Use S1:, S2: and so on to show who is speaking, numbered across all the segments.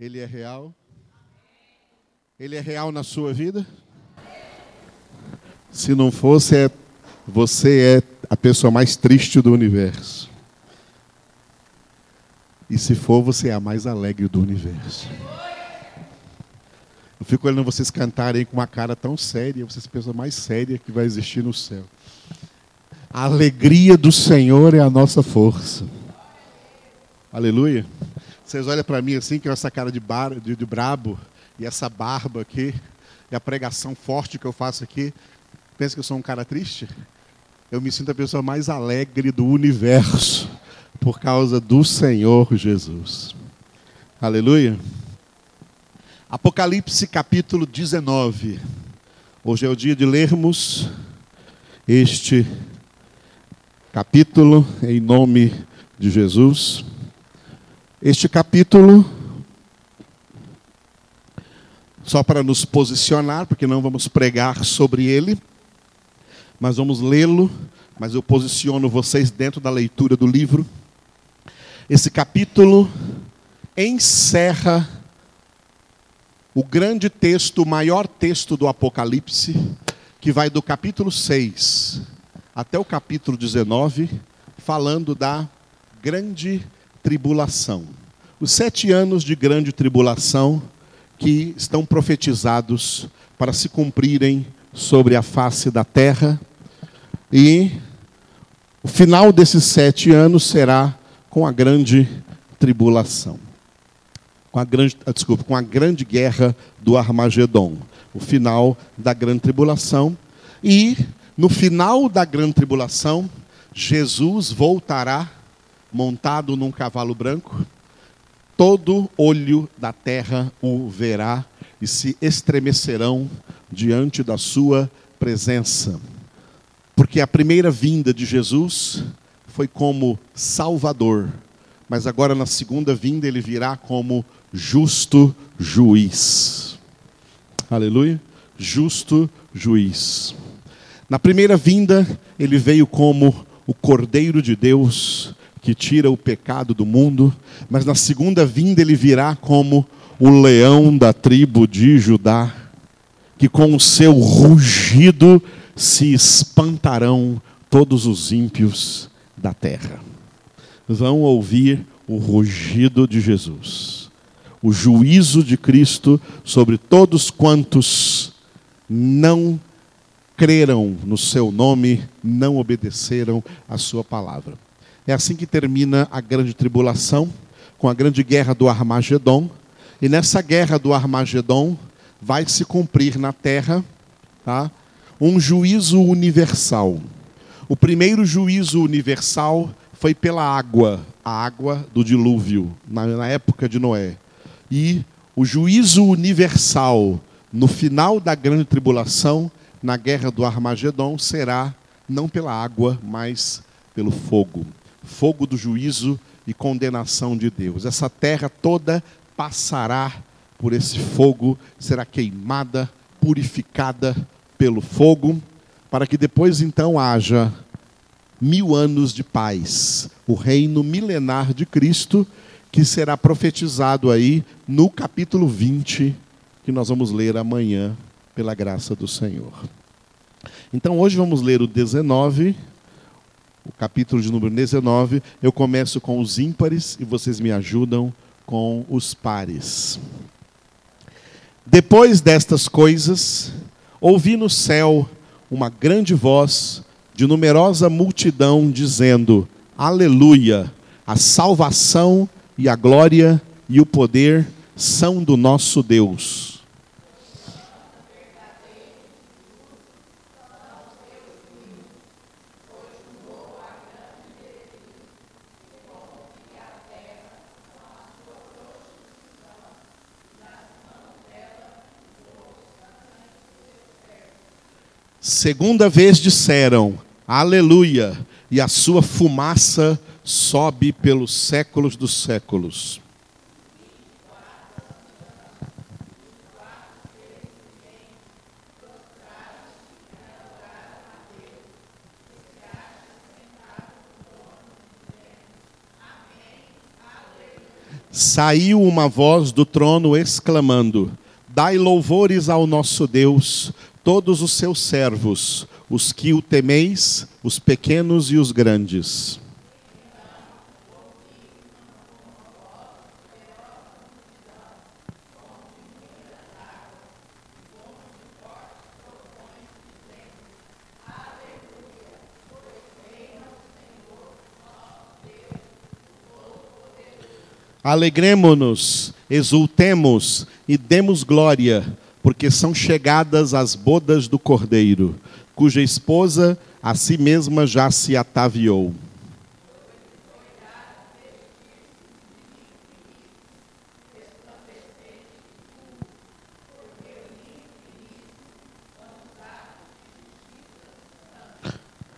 S1: Ele é real? Ele é real na sua vida? Se não fosse, é, você é a pessoa mais triste do universo. E se for, você é a mais alegre do universo. Eu fico olhando vocês cantarem com uma cara tão séria, vocês a pessoa mais séria que vai existir no céu. A alegria do Senhor é a nossa força. Aleluia. Vocês olham para mim assim, com essa cara de, bar, de, de brabo, e essa barba aqui, e a pregação forte que eu faço aqui. Pensa que eu sou um cara triste? Eu me sinto a pessoa mais alegre do universo por causa do Senhor Jesus. Aleluia. Apocalipse capítulo 19. Hoje é o dia de lermos este capítulo em nome de Jesus. Este capítulo, só para nos posicionar, porque não vamos pregar sobre ele, mas vamos lê-lo, mas eu posiciono vocês dentro da leitura do livro. Esse capítulo encerra o grande texto, o maior texto do Apocalipse, que vai do capítulo 6 até o capítulo 19, falando da grande tribulação. Os sete anos de grande tribulação que estão profetizados para se cumprirem sobre a face da terra e o final desses sete anos será com a grande tribulação. Com a grande, ah, desculpa, com a grande guerra do Armagedon. O final da grande tribulação. E no final da grande tribulação, Jesus voltará montado num cavalo branco. Todo olho da terra o verá e se estremecerão diante da sua presença. Porque a primeira vinda de Jesus foi como Salvador, mas agora na segunda vinda ele virá como justo juiz. Aleluia? Justo juiz. Na primeira vinda, ele veio como o Cordeiro de Deus que tira o pecado do mundo, mas na segunda vinda ele virá como o leão da tribo de Judá, que com o seu rugido se espantarão todos os ímpios da terra. Vão ouvir o rugido de Jesus, o juízo de Cristo sobre todos quantos não creram no seu nome, não obedeceram a sua palavra. É assim que termina a grande tribulação, com a grande guerra do Armagedon. E nessa guerra do Armagedon vai se cumprir na terra tá, um juízo universal. O primeiro juízo universal foi pela água, a água do dilúvio, na, na época de Noé. E o juízo universal no final da grande tribulação, na guerra do Armagedon, será não pela água, mas pelo fogo fogo do juízo e condenação de Deus. Essa terra toda passará por esse fogo, será queimada, purificada pelo fogo, para que depois então haja mil anos de paz, o reino milenar de Cristo, que será profetizado aí no capítulo 20, que nós vamos ler amanhã, pela graça do Senhor. Então hoje vamos ler o 19, o capítulo de número 19. Eu começo com os ímpares e vocês me ajudam com os pares. Depois destas coisas, ouvi no céu uma grande voz de numerosa multidão dizendo: Aleluia! A salvação e a glória e o poder são do nosso Deus. Segunda vez disseram: Aleluia, e a sua fumaça sobe pelos séculos dos séculos. saiu uma voz do trono exclamando: Dai louvores ao nosso Deus, todos os seus servos, os que o temeis, os pequenos e os grandes. Alegremo-nos, exultemos e demos glória, porque são chegadas as bodas do Cordeiro, cuja esposa a si mesma já se ataviou.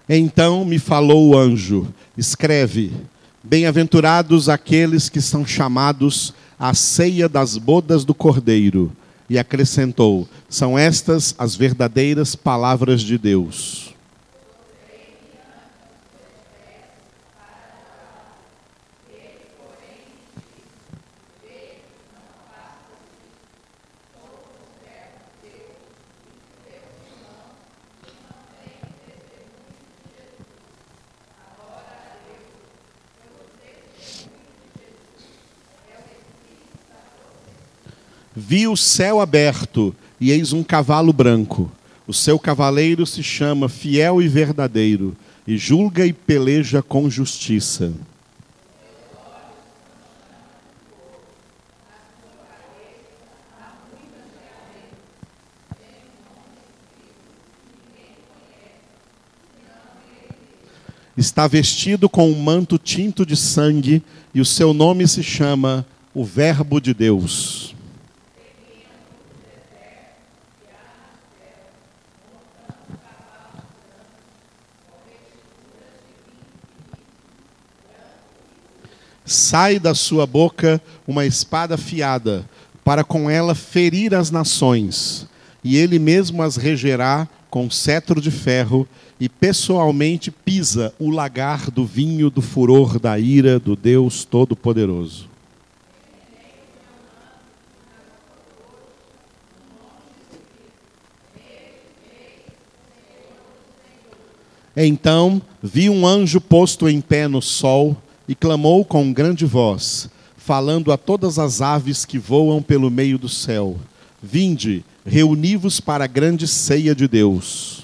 S1: Então me falou o anjo: escreve Bem-aventurados aqueles que são chamados à ceia das bodas do Cordeiro. E acrescentou: São estas as verdadeiras palavras de Deus. Vi o céu aberto e eis um cavalo branco. O seu cavaleiro se chama Fiel e Verdadeiro, e julga e peleja com justiça. Está vestido com um manto tinto de sangue, e o seu nome se chama o Verbo de Deus. Sai da sua boca uma espada afiada, para com ela ferir as nações, e ele mesmo as regerá com cetro de ferro, e pessoalmente pisa o lagar do vinho do furor da ira do Deus Todo-Poderoso. Então vi um anjo posto em pé no sol, e clamou com grande voz, falando a todas as aves que voam pelo meio do céu: Vinde, reuni-vos para a grande ceia de Deus.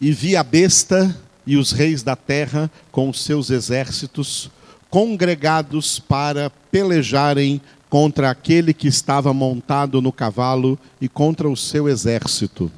S1: E vi a besta e os reis da terra com os seus exércitos congregados para pelejarem contra aquele que estava montado no cavalo e contra o seu exército.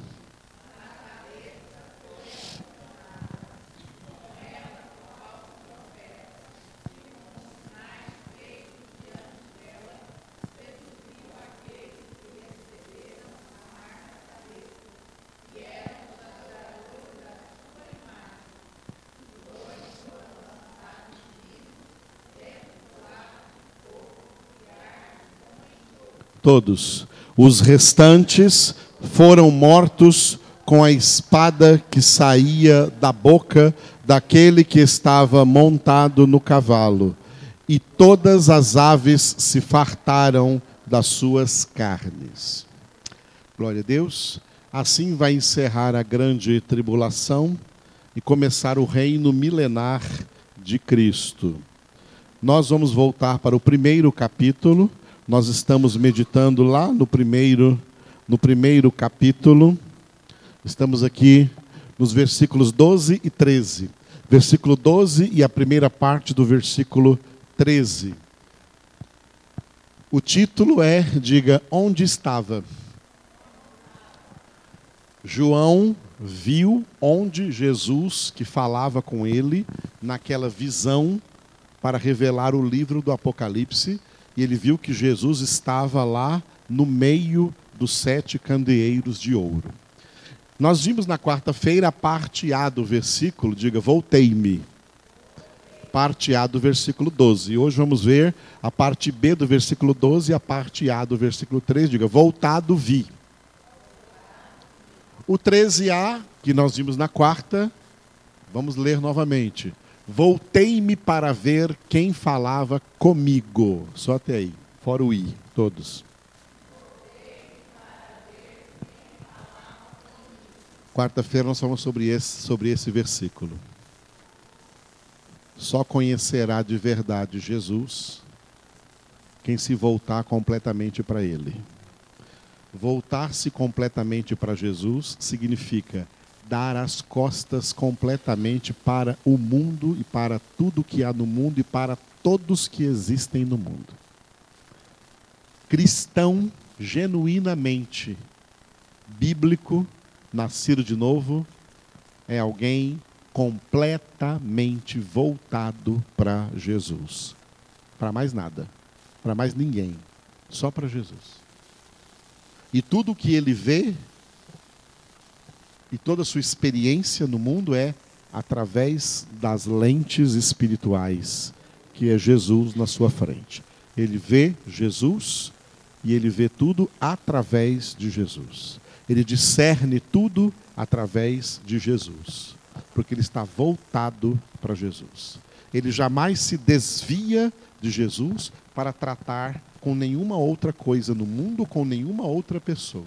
S1: Todos. Os restantes foram mortos com a espada que saía da boca daquele que estava montado no cavalo, e todas as aves se fartaram das suas carnes. Glória a Deus. Assim vai encerrar a grande tribulação e começar o reino milenar de Cristo. Nós vamos voltar para o primeiro capítulo nós estamos meditando lá no primeiro, no primeiro capítulo. Estamos aqui nos versículos 12 e 13. Versículo 12 e a primeira parte do versículo 13. O título é, diga, onde estava? João viu onde Jesus, que falava com ele, naquela visão para revelar o livro do Apocalipse, e ele viu que Jesus estava lá no meio dos sete candeeiros de ouro. Nós vimos na quarta-feira a parte A do versículo, diga, voltei-me. parte A do versículo 12. E hoje vamos ver a parte B do versículo 12 e a parte A do versículo 13. Diga, voltado vi. O 13A, que nós vimos na quarta, vamos ler novamente. Voltei-me para ver quem falava comigo. Só até aí. Fora o I, todos. Quarta-feira nós falamos sobre esse, sobre esse versículo. Só conhecerá de verdade Jesus quem se voltar completamente para Ele. Voltar-se completamente para Jesus significa dar as costas completamente para o mundo e para tudo que há no mundo e para todos que existem no mundo. Cristão genuinamente bíblico nascido de novo é alguém completamente voltado para Jesus. Para mais nada, para mais ninguém, só para Jesus. E tudo o que ele vê e toda a sua experiência no mundo é através das lentes espirituais, que é Jesus na sua frente. Ele vê Jesus e ele vê tudo através de Jesus ele discerne tudo através de Jesus, porque ele está voltado para Jesus. Ele jamais se desvia de Jesus para tratar com nenhuma outra coisa no mundo, com nenhuma outra pessoa.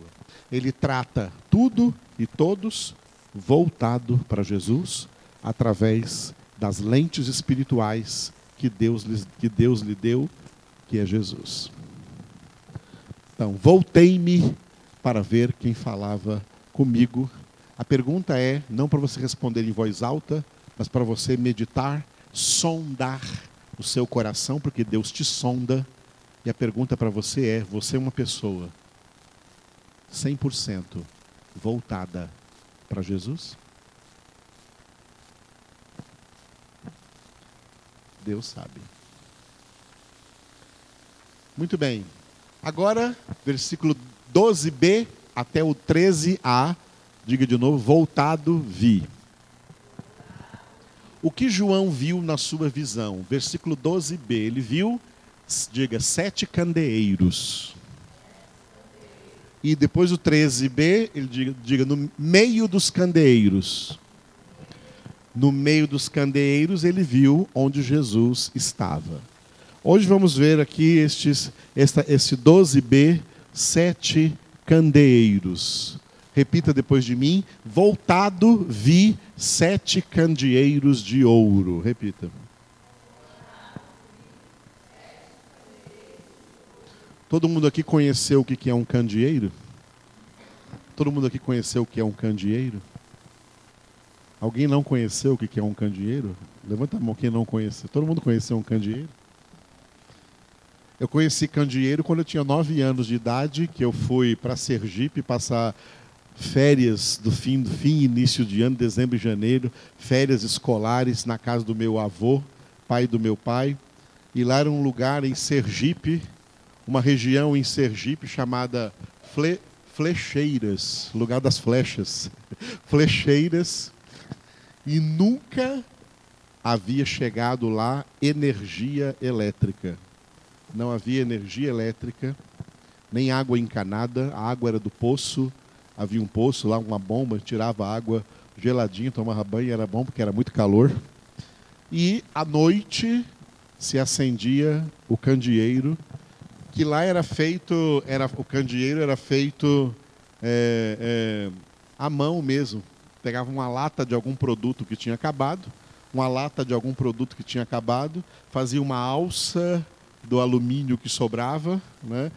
S1: Ele trata tudo e todos voltado para Jesus através das lentes espirituais que Deus, que Deus lhe deu, que é Jesus. Então, voltei-me para ver quem falava comigo. A pergunta é não para você responder em voz alta, mas para você meditar, sondar o seu coração, porque Deus te sonda. E a pergunta para você é: você é uma pessoa 100% voltada para Jesus? Deus sabe. Muito bem. Agora, versículo 12b até o 13a, diga de novo, voltado vi. O que João viu na sua visão? Versículo 12b, ele viu, diga, sete candeeiros. E depois o 13b, ele diga, diga, no meio dos candeeiros. No meio dos candeeiros, ele viu onde Jesus estava. Hoje vamos ver aqui estes, esta, esse 12b, sete candeeiros. Repita depois de mim: voltado vi sete candeeiros de ouro. Repita. Todo mundo aqui conheceu o que é um candeeiro? Todo mundo aqui conheceu o que é um candeeiro? Alguém não conheceu o que é um candeeiro? Levanta a mão quem não conheceu. Todo mundo conheceu um candeeiro? Eu conheci Candeeiro quando eu tinha nove anos de idade, que eu fui para Sergipe passar férias do fim do fim início de ano, dezembro e janeiro, férias escolares na casa do meu avô, pai do meu pai. E lá era um lugar em Sergipe, uma região em Sergipe chamada Fle Flecheiras, lugar das flechas. Flecheiras. E nunca havia chegado lá energia elétrica não havia energia elétrica, nem água encanada, a água era do poço, havia um poço lá, uma bomba, tirava água geladinha, tomava banho, era bom porque era muito calor. E à noite se acendia o candeeiro, que lá era feito, era, o candeeiro era feito é, é, à mão mesmo. Pegava uma lata de algum produto que tinha acabado, uma lata de algum produto que tinha acabado, fazia uma alça do alumínio que sobrava, né?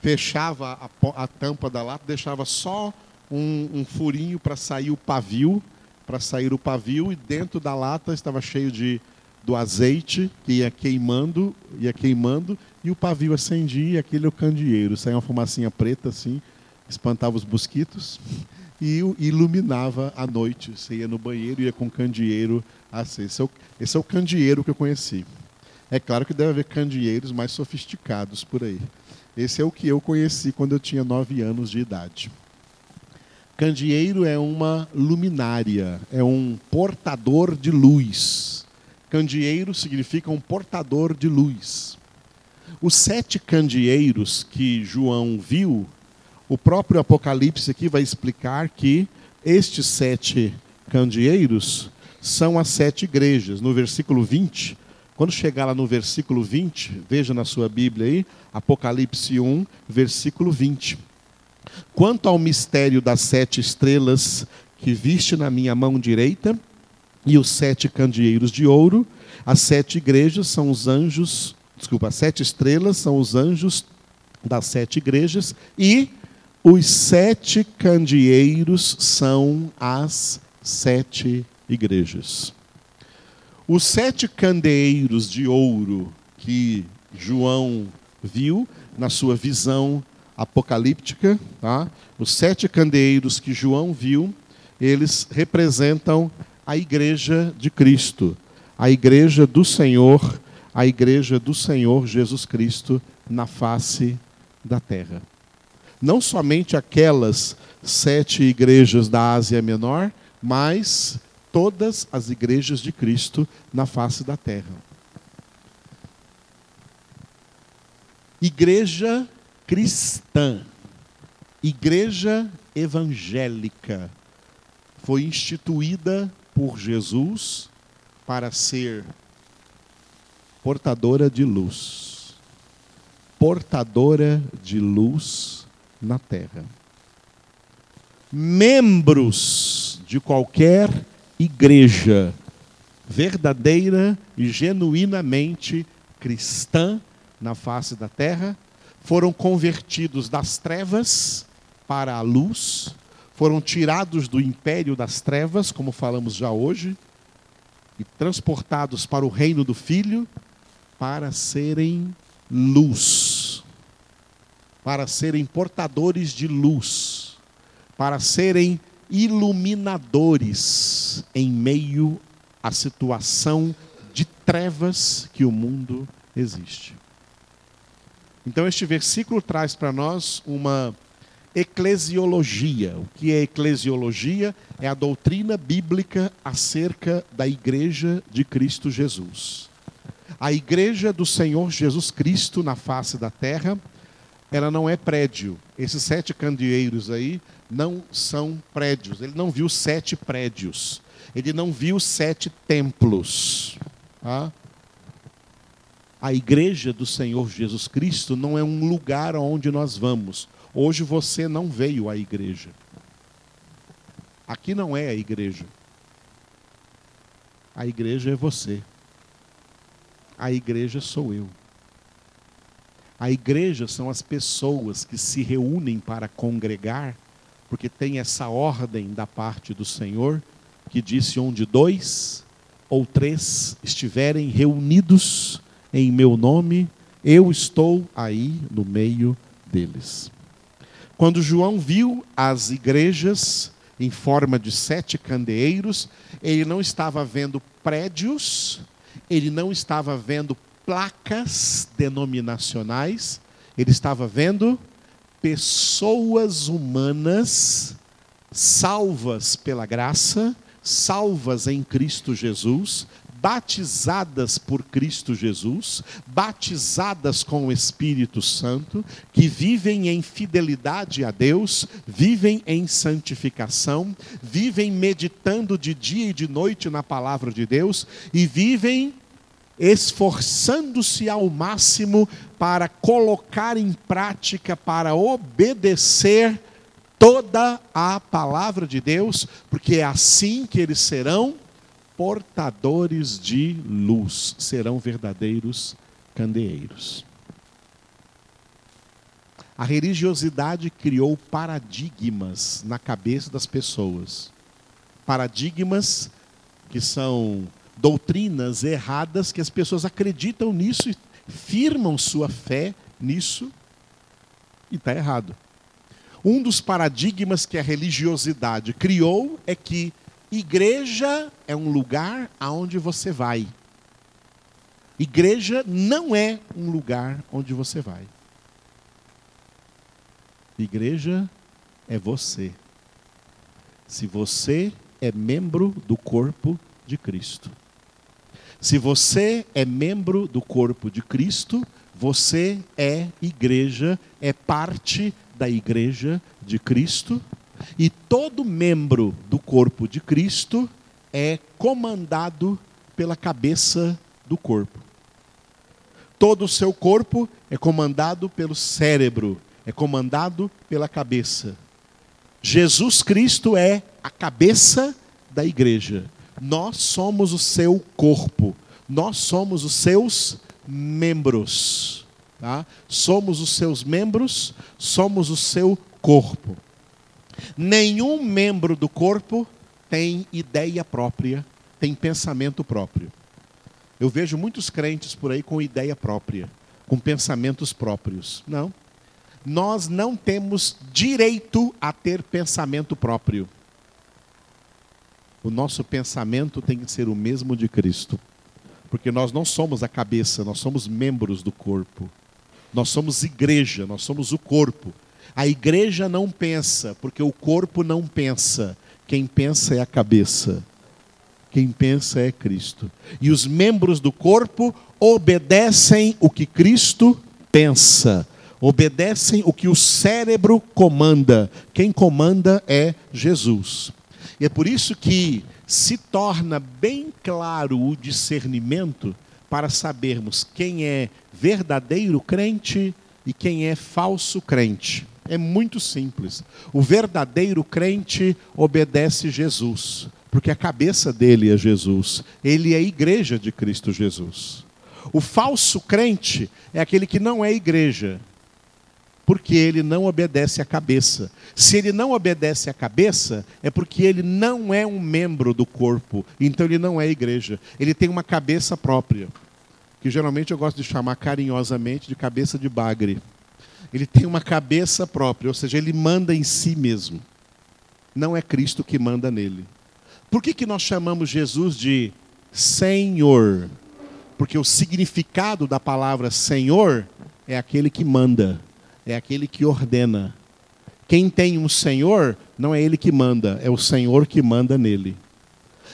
S1: fechava a, a, tampa da lata, deixava só um, um furinho para sair o pavio, para sair o pavio, e dentro da lata estava cheio de do azeite que ia queimando, ia queimando, e o pavio acendia, e aquele é o candeeiro, saía uma fumacinha preta assim, espantava os mosquitos e iluminava a noite. Você ia no banheiro, ia com candeeiro aceso. Esse é o, esse é o candeeiro que eu conheci. É claro que deve haver candeeiros mais sofisticados por aí. Esse é o que eu conheci quando eu tinha nove anos de idade. Candeeiro é uma luminária, é um portador de luz. Candeeiro significa um portador de luz. Os sete candeeiros que João viu, o próprio Apocalipse aqui vai explicar que estes sete candeeiros são as sete igrejas. No versículo 20, quando chegar lá no versículo 20, veja na sua Bíblia aí, Apocalipse 1, versículo 20. Quanto ao mistério das sete estrelas que viste na minha mão direita, e os sete candeeiros de ouro, as sete igrejas são os anjos, desculpa, as sete estrelas são os anjos das sete igrejas, e os sete candeeiros são as sete igrejas. Os sete candeeiros de ouro que João viu na sua visão apocalíptica, tá? os sete candeeiros que João viu, eles representam a igreja de Cristo, a igreja do Senhor, a igreja do Senhor Jesus Cristo na face da terra. Não somente aquelas sete igrejas da Ásia Menor, mas todas as igrejas de Cristo na face da terra. Igreja cristã, igreja evangélica, foi instituída por Jesus para ser portadora de luz. Portadora de luz na terra. Membros de qualquer igreja verdadeira e genuinamente cristã na face da terra, foram convertidos das trevas para a luz, foram tirados do império das trevas, como falamos já hoje, e transportados para o reino do Filho, para serem luz, para serem portadores de luz, para serem iluminadores em meio à situação de trevas que o mundo existe. Então, este versículo traz para nós uma eclesiologia. O que é eclesiologia? É a doutrina bíblica acerca da igreja de Cristo Jesus. A igreja do Senhor Jesus Cristo na face da terra, ela não é prédio. Esses sete candeeiros aí não são prédios. Ele não viu sete prédios. Ele não viu sete templos. Tá? A igreja do Senhor Jesus Cristo não é um lugar onde nós vamos. Hoje você não veio à igreja. Aqui não é a igreja. A igreja é você. A igreja sou eu. A igreja são as pessoas que se reúnem para congregar porque tem essa ordem da parte do Senhor, que disse: onde dois ou três estiverem reunidos em meu nome, eu estou aí no meio deles. Quando João viu as igrejas em forma de sete candeeiros, ele não estava vendo prédios, ele não estava vendo placas denominacionais, ele estava vendo pessoas humanas salvas pela graça, salvas em Cristo Jesus, batizadas por Cristo Jesus, batizadas com o Espírito Santo, que vivem em fidelidade a Deus, vivem em santificação, vivem meditando de dia e de noite na palavra de Deus e vivem esforçando-se ao máximo para colocar em prática, para obedecer toda a palavra de Deus, porque é assim que eles serão portadores de luz, serão verdadeiros candeeiros. A religiosidade criou paradigmas na cabeça das pessoas. Paradigmas que são doutrinas erradas que as pessoas acreditam nisso e firmam sua fé nisso e está errado. Um dos paradigmas que a religiosidade criou é que igreja é um lugar aonde você vai. Igreja não é um lugar onde você vai. Igreja é você. Se você é membro do corpo de Cristo. Se você é membro do corpo de Cristo, você é igreja, é parte da igreja de Cristo, e todo membro do corpo de Cristo é comandado pela cabeça do corpo. Todo o seu corpo é comandado pelo cérebro, é comandado pela cabeça. Jesus Cristo é a cabeça da igreja. Nós somos o seu corpo. Nós somos os seus membros. Tá? Somos os seus membros, somos o seu corpo. Nenhum membro do corpo tem ideia própria, tem pensamento próprio. Eu vejo muitos crentes por aí com ideia própria, com pensamentos próprios. Não. Nós não temos direito a ter pensamento próprio. O nosso pensamento tem que ser o mesmo de Cristo. Porque nós não somos a cabeça, nós somos membros do corpo. Nós somos igreja, nós somos o corpo. A igreja não pensa, porque o corpo não pensa. Quem pensa é a cabeça. Quem pensa é Cristo. E os membros do corpo obedecem o que Cristo pensa. Obedecem o que o cérebro comanda. Quem comanda é Jesus. E é por isso que se torna bem claro o discernimento para sabermos quem é verdadeiro crente e quem é falso crente. É muito simples. O verdadeiro crente obedece Jesus, porque a cabeça dele é Jesus. Ele é a igreja de Cristo Jesus. O falso crente é aquele que não é igreja, porque ele não obedece à cabeça. Se ele não obedece à cabeça, é porque ele não é um membro do corpo, então ele não é igreja. Ele tem uma cabeça própria, que geralmente eu gosto de chamar carinhosamente de cabeça de bagre. Ele tem uma cabeça própria, ou seja, ele manda em si mesmo. Não é Cristo que manda nele. Por que, que nós chamamos Jesus de Senhor? Porque o significado da palavra Senhor é aquele que manda é aquele que ordena. Quem tem um senhor, não é ele que manda, é o senhor que manda nele.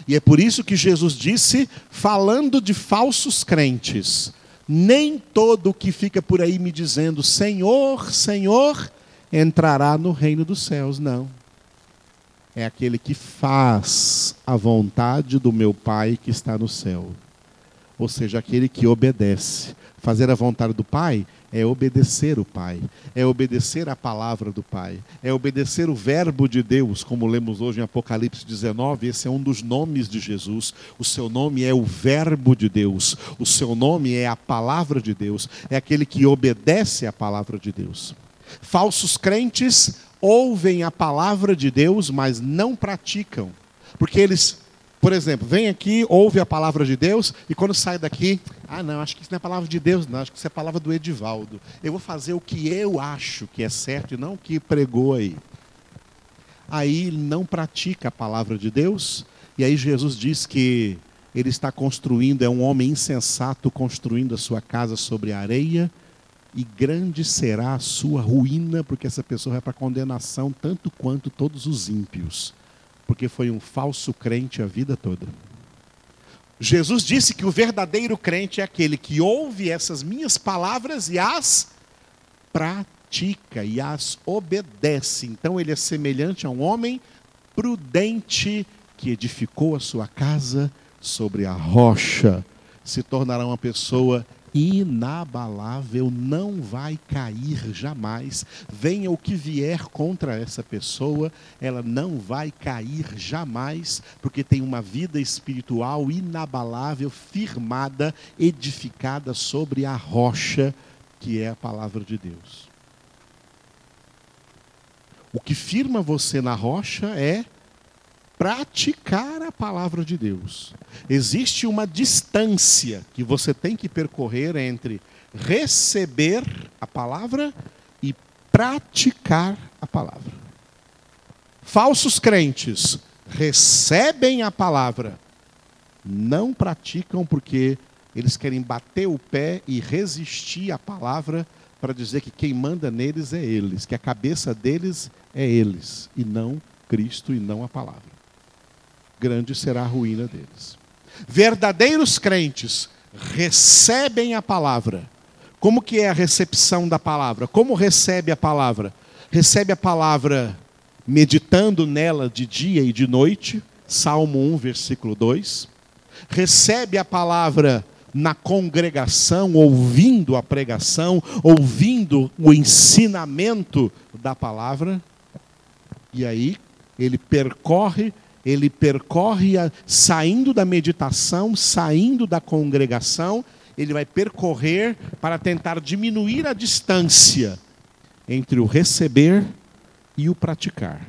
S1: E é por isso que Jesus disse, falando de falsos crentes: nem todo que fica por aí me dizendo Senhor, Senhor, entrará no reino dos céus, não. É aquele que faz a vontade do meu Pai que está no céu. Ou seja, aquele que obedece. Fazer a vontade do Pai é obedecer o Pai, é obedecer a palavra do Pai, é obedecer o Verbo de Deus, como lemos hoje em Apocalipse 19. Esse é um dos nomes de Jesus. O seu nome é o Verbo de Deus, o seu nome é a palavra de Deus, é aquele que obedece a palavra de Deus. Falsos crentes ouvem a palavra de Deus, mas não praticam, porque eles por exemplo, vem aqui, ouve a palavra de Deus e quando sai daqui, ah, não, acho que isso não é palavra de Deus, não, acho que isso é palavra do Edivaldo. Eu vou fazer o que eu acho que é certo e não o que pregou aí. Aí não pratica a palavra de Deus, e aí Jesus diz que ele está construindo, é um homem insensato construindo a sua casa sobre areia, e grande será a sua ruína, porque essa pessoa vai para a condenação tanto quanto todos os ímpios porque foi um falso crente a vida toda. Jesus disse que o verdadeiro crente é aquele que ouve essas minhas palavras e as pratica e as obedece. Então ele é semelhante a um homem prudente que edificou a sua casa sobre a rocha. Se tornará uma pessoa inabalável, não vai cair jamais. Venha o que vier contra essa pessoa, ela não vai cair jamais, porque tem uma vida espiritual inabalável, firmada, edificada sobre a rocha que é a palavra de Deus. O que firma você na rocha é praticar a palavra de Deus. Existe uma distância que você tem que percorrer entre receber a palavra e praticar a palavra. Falsos crentes recebem a palavra, não praticam porque eles querem bater o pé e resistir à palavra para dizer que quem manda neles é eles, que a cabeça deles é eles e não Cristo e não a palavra grande será a ruína deles. Verdadeiros crentes recebem a palavra. Como que é a recepção da palavra? Como recebe a palavra? Recebe a palavra meditando nela de dia e de noite, Salmo 1, versículo 2. Recebe a palavra na congregação, ouvindo a pregação, ouvindo o ensinamento da palavra. E aí ele percorre, ele percorre a, saindo da meditação, saindo da congregação, ele vai percorrer para tentar diminuir a distância entre o receber e o praticar.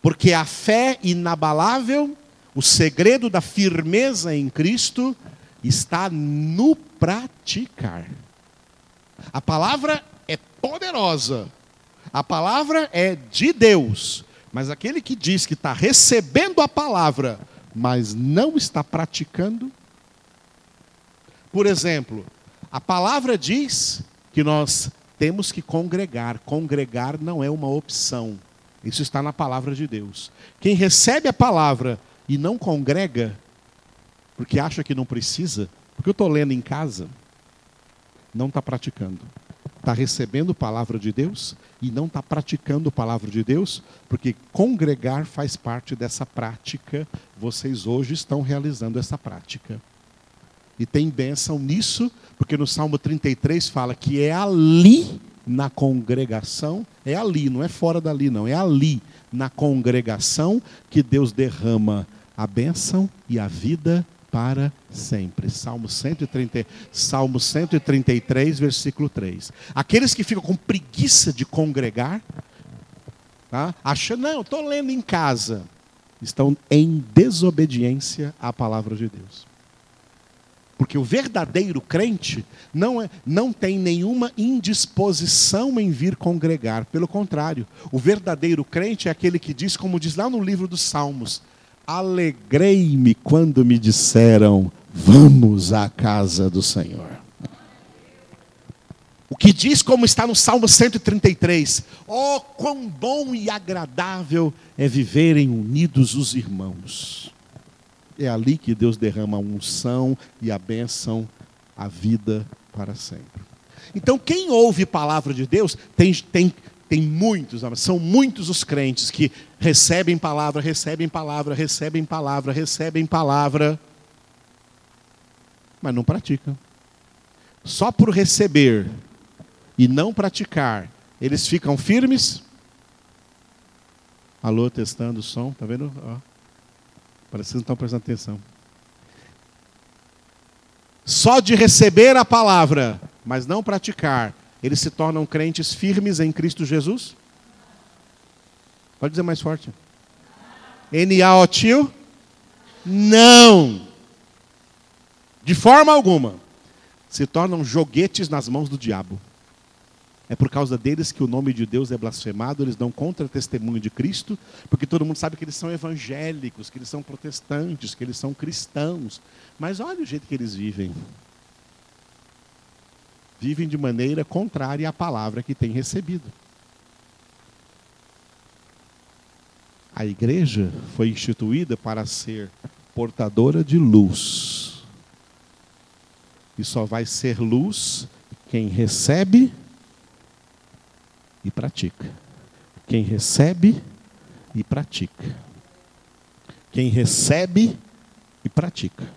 S1: Porque a fé inabalável, o segredo da firmeza em Cristo, está no praticar. A palavra é poderosa, a palavra é de Deus, mas aquele que diz que está recebendo a palavra, mas não está praticando. Por exemplo, a palavra diz que nós temos que congregar. Congregar não é uma opção. Isso está na palavra de Deus. Quem recebe a palavra e não congrega, porque acha que não precisa, porque eu estou lendo em casa, não está praticando está recebendo palavra de Deus e não está praticando palavra de Deus, porque congregar faz parte dessa prática. Vocês hoje estão realizando essa prática. E tem bênção nisso, porque no Salmo 33 fala que é ali na congregação, é ali, não é fora dali, não, é ali na congregação que Deus derrama a bênção e a vida para sempre. Salmo, 130, Salmo 133, versículo 3. Aqueles que ficam com preguiça de congregar, tá? achando, não, estou lendo em casa, estão em desobediência à palavra de Deus. Porque o verdadeiro crente não, é, não tem nenhuma indisposição em vir congregar. Pelo contrário, o verdadeiro crente é aquele que diz, como diz lá no livro dos Salmos: Alegrei-me quando me disseram: Vamos à casa do Senhor. O que diz, como está no Salmo 133: Oh, quão bom e agradável é viverem unidos os irmãos. É ali que Deus derrama a unção e a bênção, a vida para sempre. Então, quem ouve palavra de Deus tem, tem tem muitos, são muitos os crentes que recebem palavra, recebem palavra, recebem palavra, recebem palavra, mas não praticam. Só por receber e não praticar, eles ficam firmes. Alô, testando o som, tá vendo? Ó, parece que não estão prestando atenção. Só de receber a palavra, mas não praticar, eles se tornam crentes firmes em Cristo Jesus? Pode dizer mais forte. N-A-O-Tio? Não. De forma alguma. Se tornam joguetes nas mãos do diabo. É por causa deles que o nome de Deus é blasfemado, eles dão contra-testemunho de Cristo, porque todo mundo sabe que eles são evangélicos, que eles são protestantes, que eles são cristãos. Mas olha o jeito que eles vivem vivem de maneira contrária à palavra que têm recebido. A igreja foi instituída para ser portadora de luz. E só vai ser luz quem recebe e pratica. Quem recebe e pratica. Quem recebe e pratica.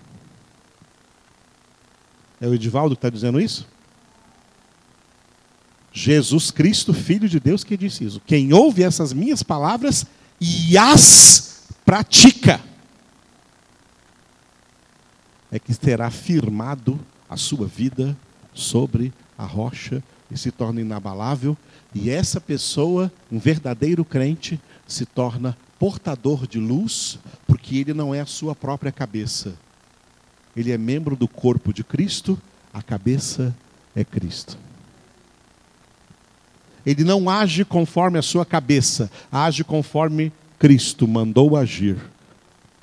S1: É o Edivaldo que está dizendo isso? Jesus Cristo, Filho de Deus, que disse isso. Quem ouve essas minhas palavras e as pratica, é que terá firmado a sua vida sobre a rocha e se torna inabalável. E essa pessoa, um verdadeiro crente, se torna portador de luz, porque ele não é a sua própria cabeça. Ele é membro do corpo de Cristo, a cabeça é Cristo. Ele não age conforme a sua cabeça, age conforme Cristo mandou agir.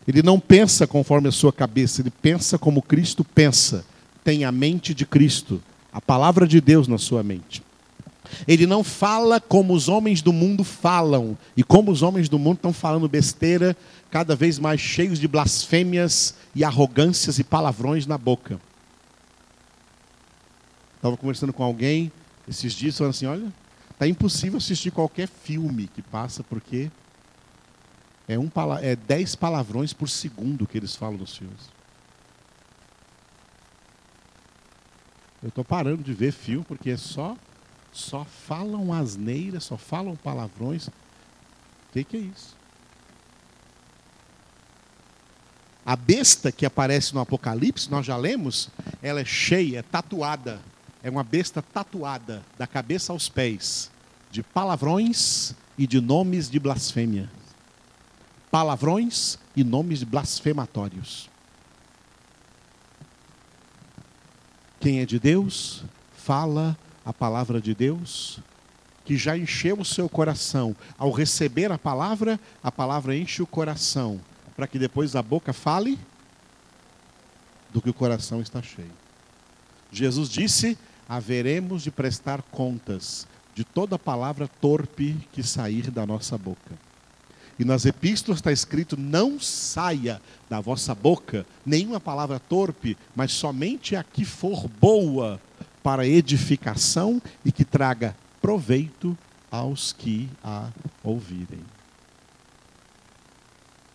S1: Ele não pensa conforme a sua cabeça, ele pensa como Cristo pensa. Tem a mente de Cristo, a palavra de Deus na sua mente. Ele não fala como os homens do mundo falam. E como os homens do mundo estão falando besteira, cada vez mais cheios de blasfêmias e arrogâncias e palavrões na boca. Estava conversando com alguém esses dias, falando assim: olha, está impossível assistir qualquer filme que passa, porque é, um, é dez palavrões por segundo que eles falam nos filmes. Eu estou parando de ver filme porque é só só falam asneiras, só falam palavrões. O que, que é isso? A besta que aparece no Apocalipse, nós já lemos, ela é cheia, é tatuada. É uma besta tatuada, da cabeça aos pés, de palavrões e de nomes de blasfêmia. Palavrões e nomes blasfematórios. Quem é de Deus, fala a palavra de Deus, que já encheu o seu coração. Ao receber a palavra, a palavra enche o coração, para que depois a boca fale do que o coração está cheio. Jesus disse: haveremos de prestar contas de toda palavra torpe que sair da nossa boca. E nas epístolas está escrito: não saia da vossa boca nenhuma palavra torpe, mas somente a que for boa para edificação e que traga proveito aos que a ouvirem.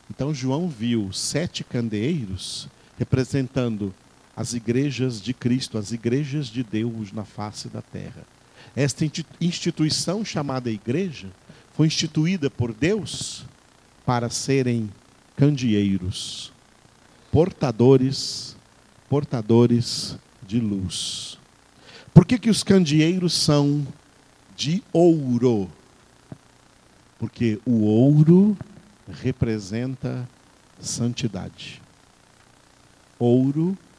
S1: Então João viu sete candeeiros representando as igrejas de Cristo, as igrejas de Deus na face da terra. Esta instituição chamada igreja foi instituída por Deus para serem candeeiros, portadores, portadores de luz. Por que, que os candeeiros são de ouro? Porque o ouro representa santidade. Ouro representa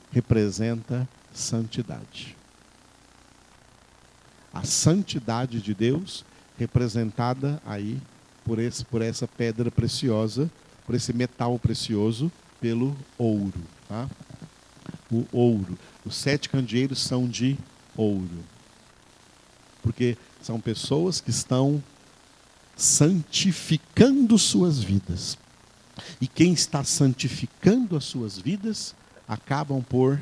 S1: santidade. A santidade de Deus representada aí por, esse, por essa pedra preciosa, por esse metal precioso, pelo ouro. Tá? O ouro. Os sete candeeiros são de ouro. Porque são pessoas que estão santificando suas vidas. E quem está santificando as suas vidas acabam por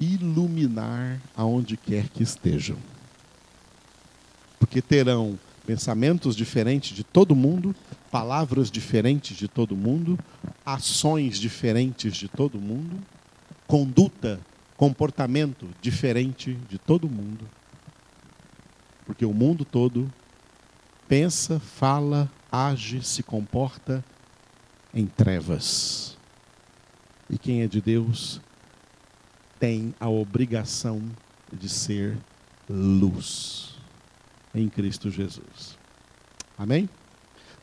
S1: iluminar aonde quer que estejam. Porque terão pensamentos diferentes de todo mundo, palavras diferentes de todo mundo, ações diferentes de todo mundo, conduta comportamento diferente de todo mundo. Porque o mundo todo pensa, fala, age, se comporta em trevas. E quem é de Deus tem a obrigação de ser luz em Cristo Jesus. Amém?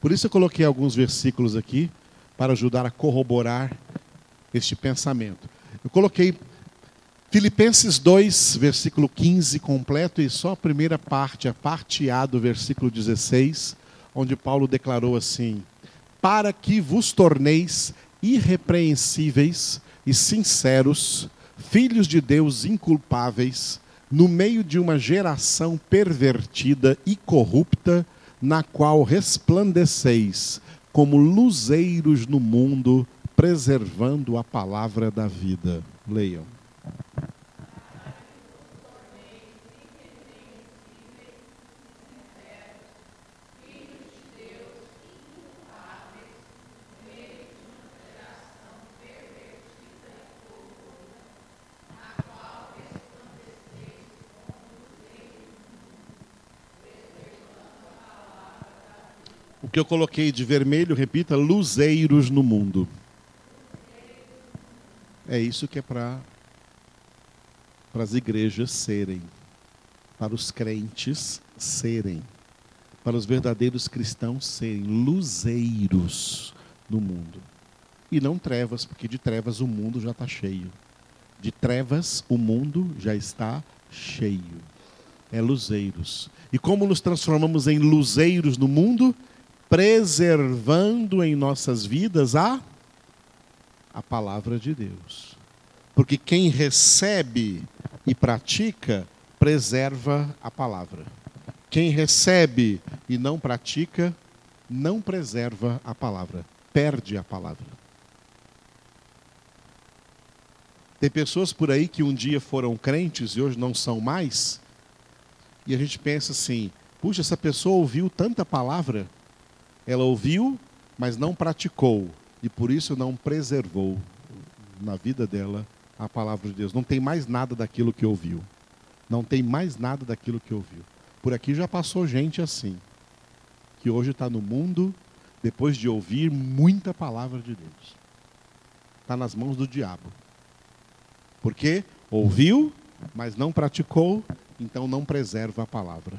S1: Por isso eu coloquei alguns versículos aqui para ajudar a corroborar este pensamento. Eu coloquei Filipenses 2, versículo 15 completo, e só a primeira parte, a parte A do versículo 16, onde Paulo declarou assim: Para que vos torneis irrepreensíveis e sinceros, filhos de Deus inculpáveis, no meio de uma geração pervertida e corrupta, na qual resplandeceis como luzeiros no mundo, preservando a palavra da vida. Leiam. O que eu coloquei de vermelho, repita, luzeiros no mundo. É isso que é para as igrejas serem, para os crentes serem, para os verdadeiros cristãos serem luzeiros no mundo. E não trevas, porque de trevas o mundo já está cheio. De trevas o mundo já está cheio. É luzeiros. E como nos transformamos em luzeiros no mundo? Preservando em nossas vidas a, a palavra de Deus. Porque quem recebe e pratica, preserva a palavra. Quem recebe e não pratica, não preserva a palavra, perde a palavra. Tem pessoas por aí que um dia foram crentes e hoje não são mais, e a gente pensa assim: puxa, essa pessoa ouviu tanta palavra, ela ouviu, mas não praticou, e por isso não preservou na vida dela a palavra de Deus. Não tem mais nada daquilo que ouviu. Não tem mais nada daquilo que ouviu. Por aqui já passou gente assim, que hoje está no mundo depois de ouvir muita palavra de Deus. Está nas mãos do diabo. Porque ouviu, mas não praticou, então não preserva a palavra.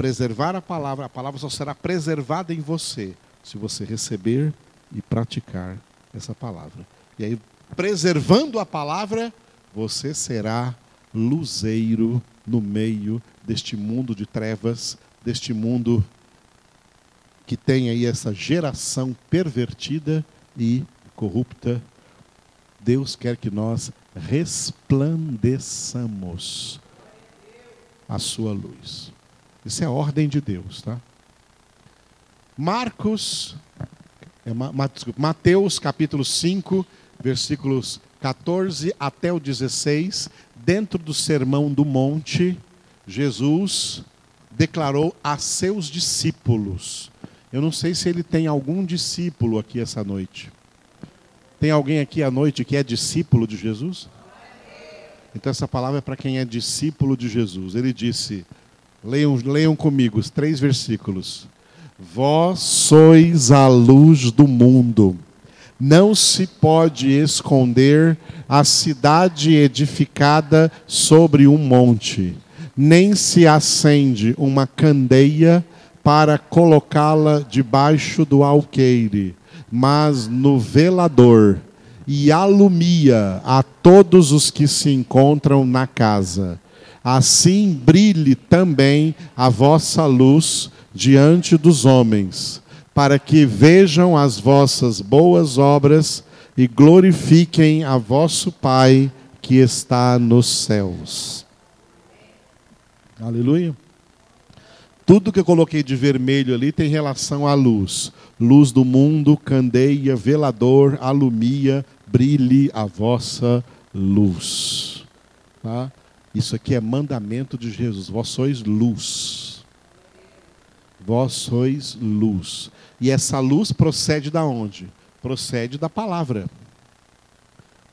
S1: Preservar a palavra, a palavra só será preservada em você se você receber e praticar essa palavra. E aí, preservando a palavra, você será luzeiro no meio deste mundo de trevas, deste mundo que tem aí essa geração pervertida e corrupta. Deus quer que nós resplandeçamos a sua luz. Isso é ordem de Deus, tá? Marcos, é, Mateus capítulo 5, versículos 14 até o 16, dentro do Sermão do Monte, Jesus declarou a seus discípulos. Eu não sei se ele tem algum discípulo aqui essa noite. Tem alguém aqui à noite que é discípulo de Jesus? Então essa palavra é para quem é discípulo de Jesus. Ele disse: leiam, leiam comigo os três versículos. Vós sois a luz do mundo. Não se pode esconder a cidade edificada sobre um monte, nem se acende uma candeia para colocá-la debaixo do alqueire, mas no velador, e alumia a todos os que se encontram na casa. Assim brilhe também a vossa luz diante dos homens, para que vejam as vossas boas obras e glorifiquem a vosso Pai que está nos céus. Aleluia. Tudo que eu coloquei de vermelho ali tem relação à luz. Luz do mundo, candeia, velador, alumia, brilhe a vossa luz. Tá? Isso aqui é mandamento de Jesus. Vós sois luz. Vós sois luz. E essa luz procede da onde? Procede da palavra.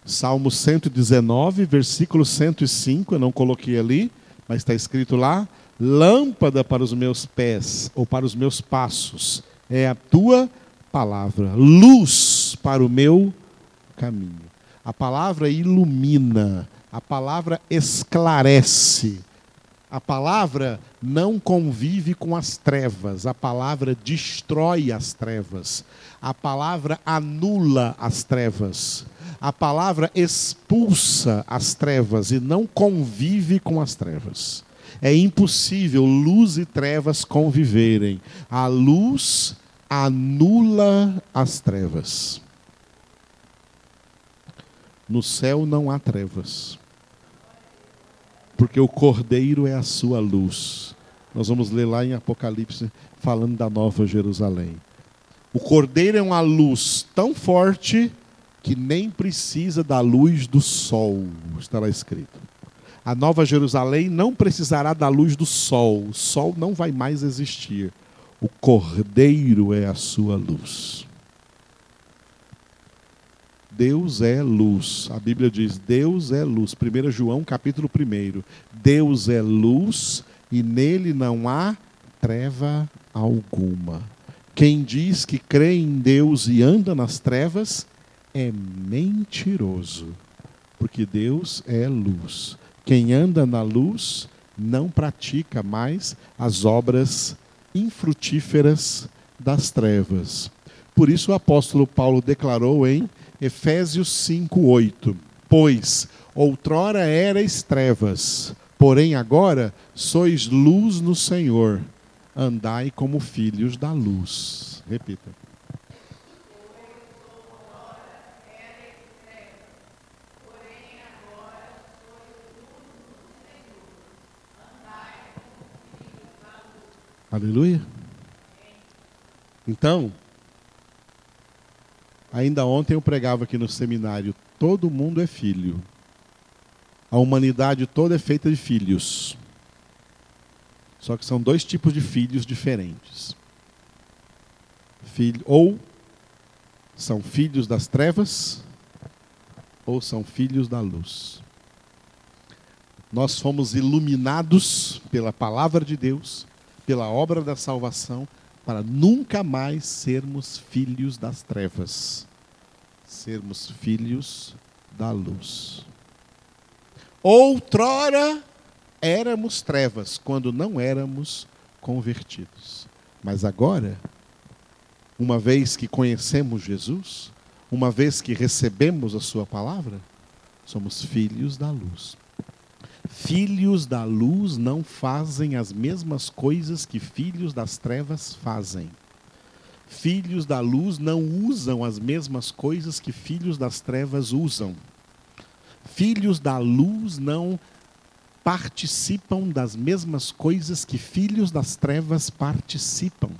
S1: Salmo 119, versículo 105, eu não coloquei ali, mas está escrito lá: lâmpada para os meus pés ou para os meus passos é a tua palavra, luz para o meu caminho. A palavra ilumina, a palavra esclarece. A palavra não convive com as trevas, a palavra destrói as trevas, a palavra anula as trevas, a palavra expulsa as trevas e não convive com as trevas. É impossível luz e trevas conviverem. A luz anula as trevas. No céu não há trevas, porque o Cordeiro é a sua luz. Nós vamos ler lá em Apocalipse, falando da Nova Jerusalém. O Cordeiro é uma luz tão forte que nem precisa da luz do sol, está lá escrito. A Nova Jerusalém não precisará da luz do sol, o sol não vai mais existir. O Cordeiro é a sua luz. Deus é luz. A Bíblia diz: Deus é luz. 1 João capítulo 1. Deus é luz e nele não há treva alguma. Quem diz que crê em Deus e anda nas trevas é mentiroso, porque Deus é luz. Quem anda na luz não pratica mais as obras infrutíferas das trevas. Por isso o apóstolo Paulo declarou em Efésios 5:8: Pois outrora erais trevas, porém agora sois luz no Senhor. Andai como filhos da luz. Repita. Aleluia. Então, ainda ontem eu pregava aqui no seminário: todo mundo é filho. A humanidade toda é feita de filhos. Só que são dois tipos de filhos diferentes. Filho, ou são filhos das trevas, ou são filhos da luz. Nós fomos iluminados pela palavra de Deus, pela obra da salvação, para nunca mais sermos filhos das trevas, sermos filhos da luz. Outrora éramos trevas, quando não éramos convertidos. Mas agora, uma vez que conhecemos Jesus, uma vez que recebemos a Sua palavra, somos filhos da luz. Filhos da luz não fazem as mesmas coisas que filhos das trevas fazem. Filhos da luz não usam as mesmas coisas que filhos das trevas usam. Filhos da luz não participam das mesmas coisas que filhos das trevas participam.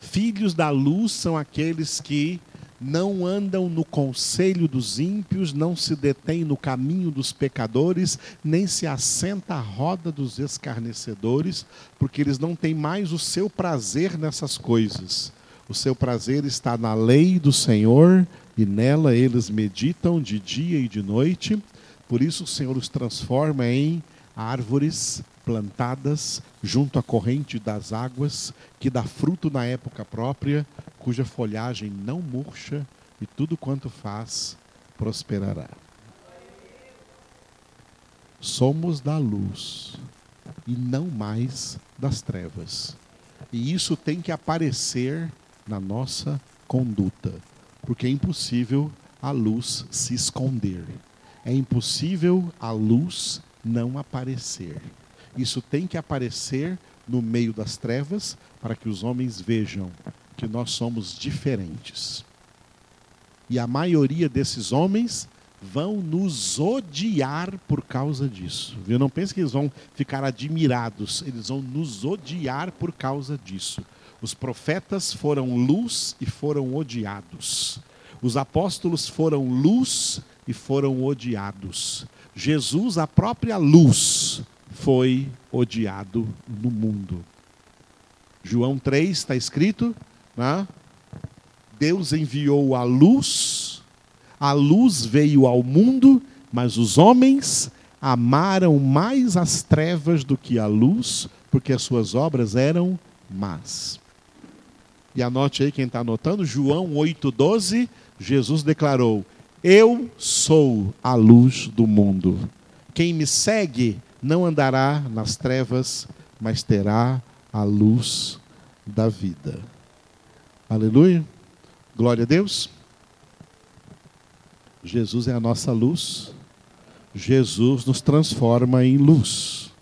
S1: Filhos da luz são aqueles que não andam no conselho dos ímpios, não se detêm no caminho dos pecadores, nem se assenta à roda dos escarnecedores, porque eles não têm mais o seu prazer nessas coisas. O seu prazer está na lei do Senhor e nela eles meditam de dia e de noite. Por isso o Senhor os transforma em árvores plantadas junto à corrente das águas, que dá fruto na época própria, cuja folhagem não murcha e tudo quanto faz prosperará. Somos da luz e não mais das trevas. E isso tem que aparecer na nossa conduta, porque é impossível a luz se esconder. É impossível a luz não aparecer. Isso tem que aparecer no meio das trevas para que os homens vejam que nós somos diferentes. E a maioria desses homens vão nos odiar por causa disso. Viu? Não pense que eles vão ficar admirados, eles vão nos odiar por causa disso. Os profetas foram luz e foram odiados. Os apóstolos foram luz e foram odiados. Jesus, a própria luz, foi odiado no mundo. João 3 está escrito: né? Deus enviou a luz, a luz veio ao mundo, mas os homens amaram mais as trevas do que a luz, porque as suas obras eram más. E anote aí quem está anotando, João 8,12, Jesus declarou: Eu sou a luz do mundo. Quem me segue não andará nas trevas, mas terá a luz da vida. Aleluia. Glória a Deus. Jesus é a nossa luz. Jesus nos transforma em luz.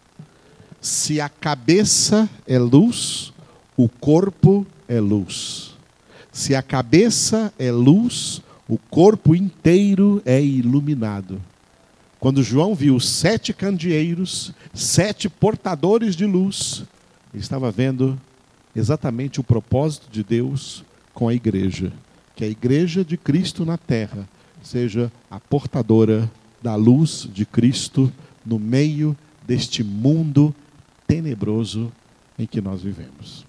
S1: Se a cabeça é luz, o corpo é luz. Se a cabeça é luz, o corpo inteiro é iluminado. Quando João viu sete candeeiros, sete portadores de luz, ele estava vendo exatamente o propósito de Deus com a igreja, que a igreja de Cristo na terra seja a portadora da luz de Cristo no meio deste mundo tenebroso em que nós vivemos.